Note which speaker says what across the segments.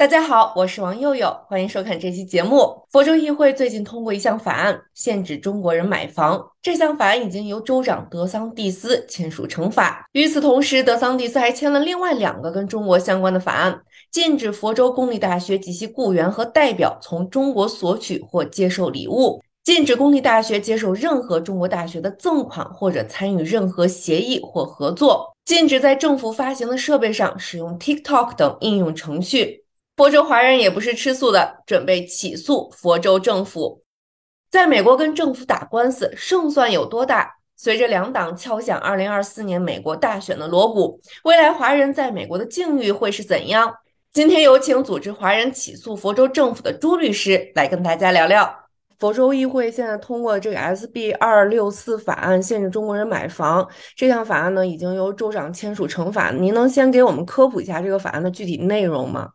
Speaker 1: 大家好，我是王佑佑，欢迎收看这期节目。佛州议会最近通过一项法案，限制中国人买房。这项法案已经由州长德桑蒂斯签署成法。与此同时，德桑蒂斯还签了另外两个跟中国相关的法案，禁止佛州公立大学及其雇员和代表从中国索取或接受礼物，禁止公立大学接受任何中国大学的赠款或者参与任何协议或合作，禁止在政府发行的设备上使用 TikTok 等应用程序。佛州华人也不是吃素的，准备起诉佛州政府。在美国跟政府打官司，胜算有多大？随着两党敲响2024年美国大选的锣鼓，未来华人在美国的境遇会是怎样？今天有请组织华人起诉佛州政府的朱律师来跟大家聊聊。佛州议会现在通过这个 SB 二六四法案，限制中国人买房。这项法案呢，已经由州长签署成法。您能先给我们科普一下这个法案的具体内容吗？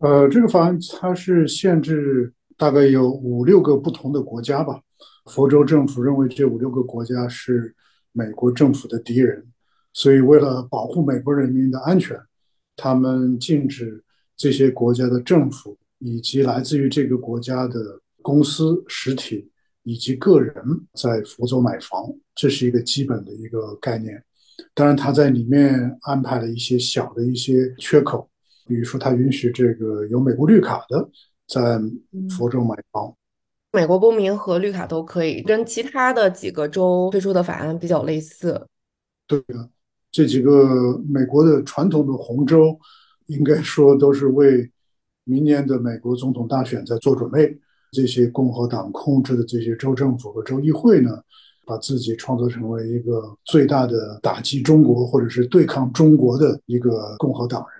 Speaker 2: 呃，这个法案它是限制大概有五六个不同的国家吧。佛州政府认为这五六个国家是美国政府的敌人，所以为了保护美国人民的安全，他们禁止这些国家的政府以及来自于这个国家的公司实体以及个人在佛州买房，这是一个基本的一个概念。当然，他在里面安排了一些小的一些缺口。比如说，他允许这个有美国绿卡的在佛州买房，
Speaker 1: 美国公民和绿卡都可以，跟其他的几个州推出的法案比较类似。
Speaker 2: 对的，这几个美国的传统的红州，应该说都是为明年的美国总统大选在做准备。这些共和党控制的这些州政府和州议会呢，把自己创作成为一个最大的打击中国或者是对抗中国的一个共和党人。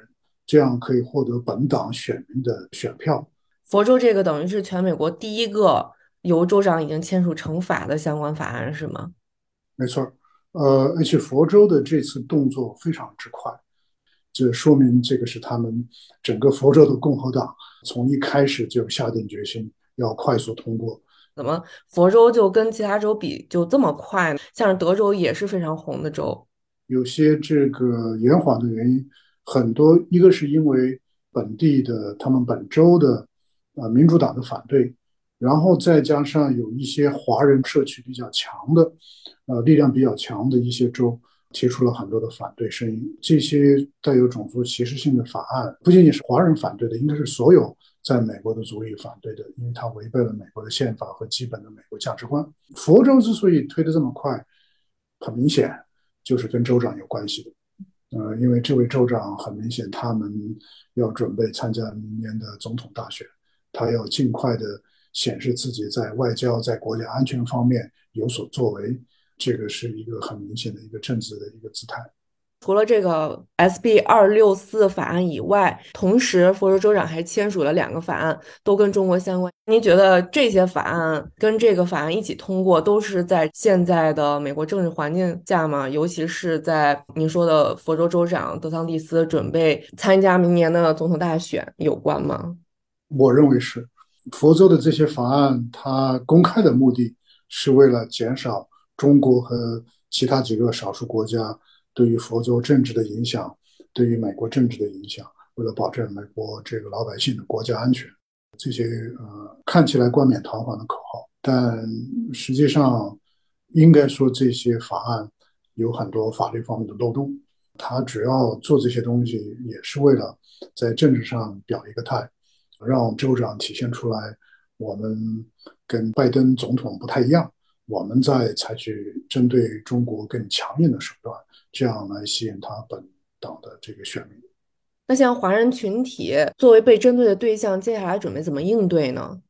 Speaker 2: 这样可以获得本党选民的选票。
Speaker 1: 佛州这个等于是全美国第一个由州长已经签署成法的相关法案，是吗？
Speaker 2: 没错，呃，而且佛州的这次动作非常之快，这说明这个是他们整个佛州的共和党从一开始就下定决心要快速通过。
Speaker 1: 怎么佛州就跟其他州比就这么快呢？像是德州也是非常红的州，
Speaker 2: 有些这个延缓的原因。很多，一个是因为本地的他们本州的啊民主党的反对，然后再加上有一些华人社区比较强的，呃力量比较强的一些州提出了很多的反对声音。这些带有种族歧视性的法案，不仅仅是华人反对的，应该是所有在美国的族裔反对的，因为它违背了美国的宪法和基本的美国价值观。佛州之所以推得这么快，很明显就是跟州长有关系的。呃，因为这位州长很明显，他们要准备参加明年的总统大选，他要尽快的显示自己在外交、在国家安全方面有所作为，这个是一个很明显的一个政治的一个姿态。
Speaker 1: 除了这个 SB 二六四法案以外，同时佛州州长还签署了两个法案，都跟中国相关。您觉得这些法案跟这个法案一起通过，都是在现在的美国政治环境下吗？尤其是在您说的佛州州长德桑蒂斯准备参加明年的总统大选有关吗？
Speaker 2: 我认为是。佛州的这些法案，它公开的目的是为了减少中国和其他几个少数国家。对于佛州政治的影响，对于美国政治的影响，为了保证美国这个老百姓的国家安全，这些呃看起来冠冕堂皇的口号，但实际上应该说这些法案有很多法律方面的漏洞。他主要做这些东西，也是为了在政治上表一个态，让州长体现出来我们跟拜登总统不太一样，我们在采取针对中国更强硬的手段。这样来吸引他本党的这个选民。
Speaker 1: 那像华人群体作为被针对的对象，接下来准备怎么应对呢？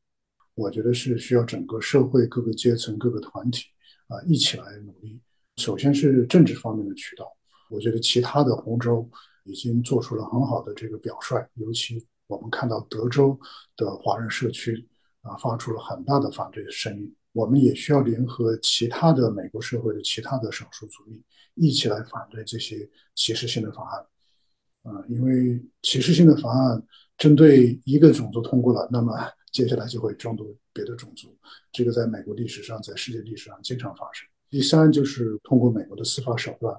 Speaker 2: 我觉得是需要整个社会各个阶层、各个团体啊一起来努力。首先是政治方面的渠道，我觉得其他的红州已经做出了很好的这个表率，尤其我们看到德州的华人社区啊发出了很大的反对的声音。我们也需要联合其他的美国社会的其他的少数族裔。一起来反对这些歧视性的法案，啊，因为歧视性的法案针对一个种族通过了，那么 接下来就会争夺别的种族。这个在美国历史上，在世界历史上经常发生。第三就是通过美国的司法手段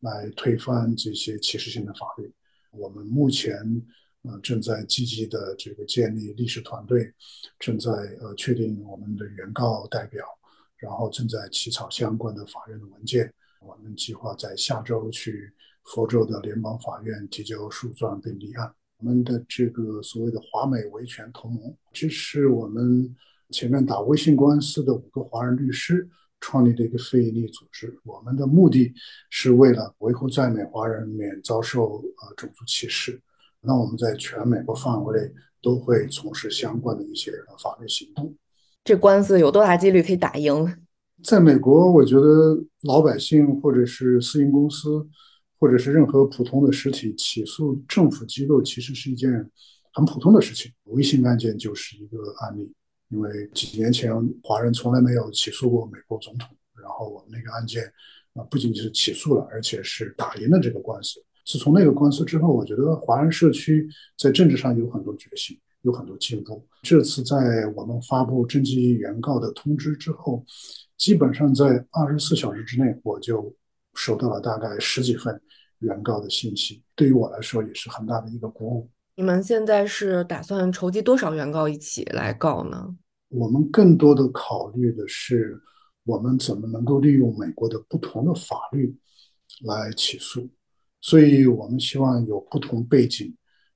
Speaker 2: 来推翻这些歧视性的法律。我们目前呃正在积极的这个建立历史团队，正在呃确定我们的原告代表，然后正在起草相关的法院的文件。我们计划在下周去佛州的联邦法院提交诉状并立案。我们的这个所谓的华美维权同盟，这是我们前面打微信官司的五个华人律师。创立的一个非营利组织，我们的目的是为了维护在美华人免遭受呃种族歧视。那我们在全美国范围内都会从事相关的一些法律行动。
Speaker 1: 这官司有多大几率可以打赢？
Speaker 2: 在美国，我觉得老百姓或者是私营公司，或者是任何普通的实体起诉政府机构，其实是一件很普通的事情。微信案件就是一个案例。因为几年前华人从来没有起诉过美国总统，然后我们那个案件啊不仅仅是起诉了，而且是打赢了这个官司。自从那个官司之后，我觉得华人社区在政治上有很多觉醒，有很多进步。这次在我们发布征集原告的通知之后，基本上在二十四小时之内，我就收到了大概十几份原告的信息。对于我来说，也是很大的一个鼓舞。
Speaker 1: 你们现在是打算筹集多少原告一起来告呢？
Speaker 2: 我们更多的考虑的是，我们怎么能够利用美国的不同的法律来起诉，所以我们希望有不同背景，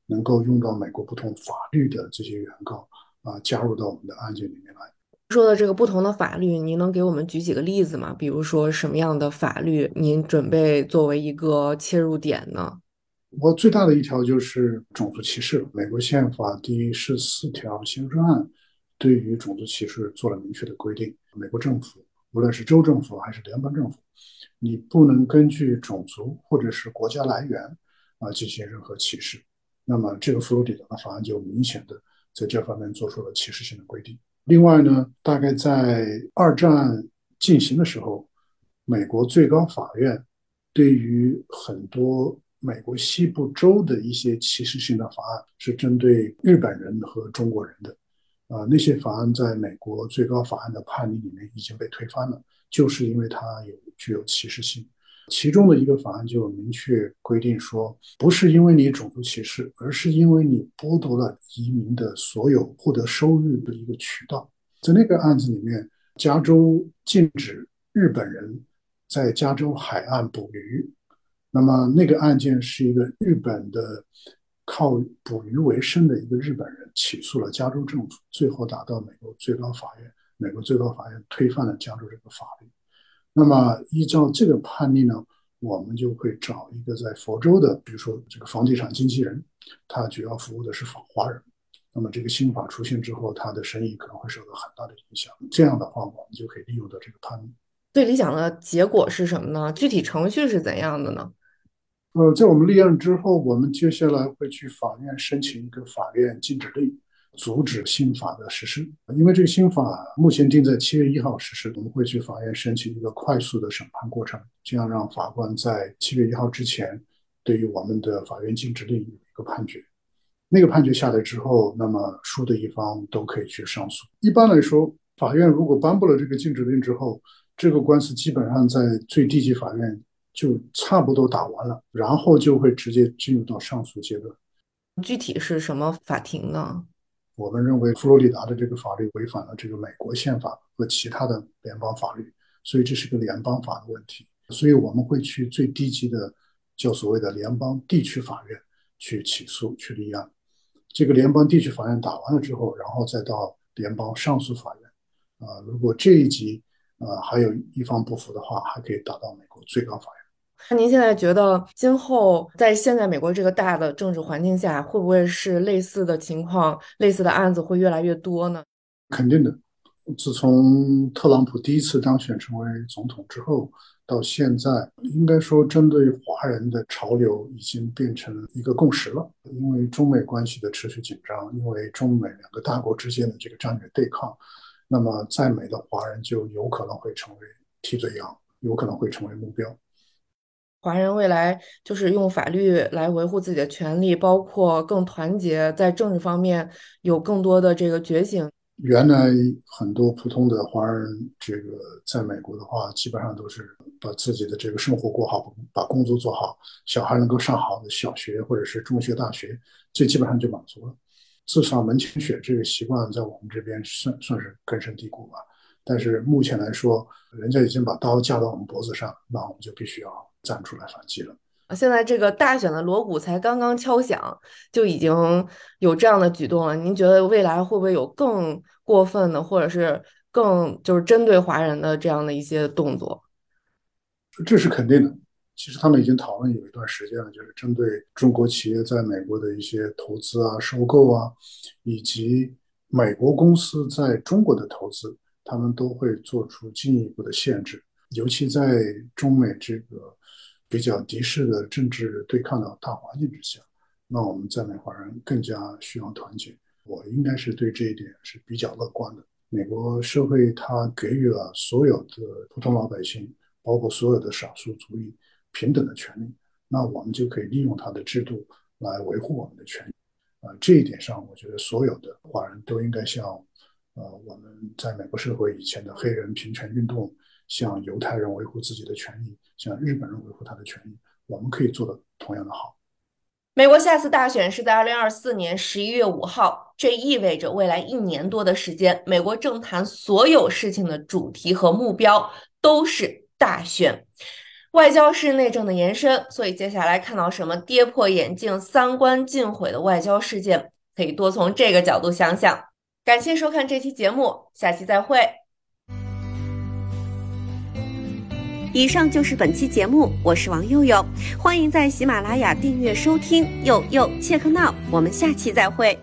Speaker 2: 能够用到美国不同法律的这些原告啊，加入到我们的案件里面来。
Speaker 1: 说的这个不同的法律，您能给我们举几个例子吗？比如说什么样的法律，您准备作为一个切入点呢？
Speaker 2: 我最大的一条就是种族歧视，美国宪法第十四条刑事案。对于种族歧视做了明确的规定，美国政府无论是州政府还是联邦政府，你不能根据种族或者是国家来源啊进行任何歧视。那么这个佛罗里达的法案就明显的在这方面做出了歧视性的规定。另外呢，大概在二战进行的时候，美国最高法院对于很多美国西部州的一些歧视性的法案是针对日本人和中国人的。啊，那些法案在美国最高法院的判例里面已经被推翻了，就是因为它有具有歧视性。其中的一个法案就明确规定说，不是因为你种族歧视，而是因为你剥夺了移民的所有获得收入的一个渠道。在那个案子里面，加州禁止日本人在加州海岸捕鱼。那么那个案件是一个日本的。靠捕鱼为生的一个日本人起诉了加州政府，最后打到美国最高法院。美国最高法院推翻了加州这个法律。那么依照这个判例呢，我们就会找一个在佛州的，比如说这个房地产经纪人，他主要服务的是华人。那么这个新法出现之后，他的生意可能会受到很大的影响。这样的话，我们就可以利用到这个判例。
Speaker 1: 最理想的结果是什么呢？具体程序是怎样的呢？
Speaker 2: 呃，在我们立案之后，我们接下来会去法院申请一个法院禁止令，阻止新法的实施。因为这个新法目前定在七月一号实施，我们会去法院申请一个快速的审判过程，这样让法官在七月一号之前对于我们的法院禁止令有一个判决。那个判决下来之后，那么输的一方都可以去上诉。一般来说，法院如果颁布了这个禁止令之后，这个官司基本上在最低级法院。就差不多打完了，然后就会直接进入到上诉阶段。
Speaker 1: 具体是什么法庭呢？
Speaker 2: 我们认为佛罗里达的这个法律违反了这个美国宪法和其他的联邦法律，所以这是个联邦法的问题。所以我们会去最低级的叫所谓的联邦地区法院去起诉去立案。这个联邦地区法院打完了之后，然后再到联邦上诉法院。啊，如果这一级啊还有一方不服的话，还可以打到美国最高法院。
Speaker 1: 那您现在觉得，今后在现在美国这个大的政治环境下，会不会是类似的情况、类似的案子会越来越多呢？
Speaker 2: 肯定的。自从特朗普第一次当选成为总统之后，到现在，应该说针对华人的潮流已经变成一个共识了。因为中美关系的持续紧张，因为中美两个大国之间的这个战略对抗，那么在美的华人就有可能会成为替罪羊，有可能会成为目标。
Speaker 3: 华人未来就是用法律来维护自己的权利，包括更团结，在政治方面有更多的这个觉醒。
Speaker 2: 原来很多普通的华人，这个在美国的话，基本上都是把自己的这个生活过好，把工作做好，小孩能够上好的小学或者是中学、大学，这基本上就满足了。至少门前雪这个习惯在我们这边算算是根深蒂固吧。但是目前来说，人家已经把刀架到我们脖子上，那我们就必须要站出来反击了。
Speaker 3: 现在这个大选的锣鼓才刚刚敲响，就已经有这样的举动了。您觉得未来会不会有更过分的，或者是更就是针对华人的这样的一些动作？
Speaker 2: 这是肯定的。其实他们已经讨论有一段时间了，就是针对中国企业在美国的一些投资啊、收购啊，以及美国公司在中国的投资，他们都会做出进一步的限制。尤其在中美这个。比较敌视的政治对抗的大环境之下，那我们在美华人更加需要团结。我应该是对这一点是比较乐观的。美国社会它给予了所有的普通老百姓，包括所有的少数族裔平等的权利，那我们就可以利用它的制度来维护我们的权益。啊，这一点上，我觉得所有的华人都应该像，呃，我们在美国社会以前的黑人平权运动。向犹太人维护自己的权益，向日本人维护他的权益，我们可以做的同样的好。
Speaker 1: 美国下次大选是在二零二四年十一月五号，这意味着未来一年多的时间，美国政坛所有事情的主题和目标都是大选。外交是内政的延伸，所以接下来看到什么跌破眼镜、三观尽毁的外交事件，可以多从这个角度想想。感谢收看这期节目，下期再会。以上就是本期节目，我是王佑佑，欢迎在喜马拉雅订阅收听，佑佑切克闹，我们下期再会。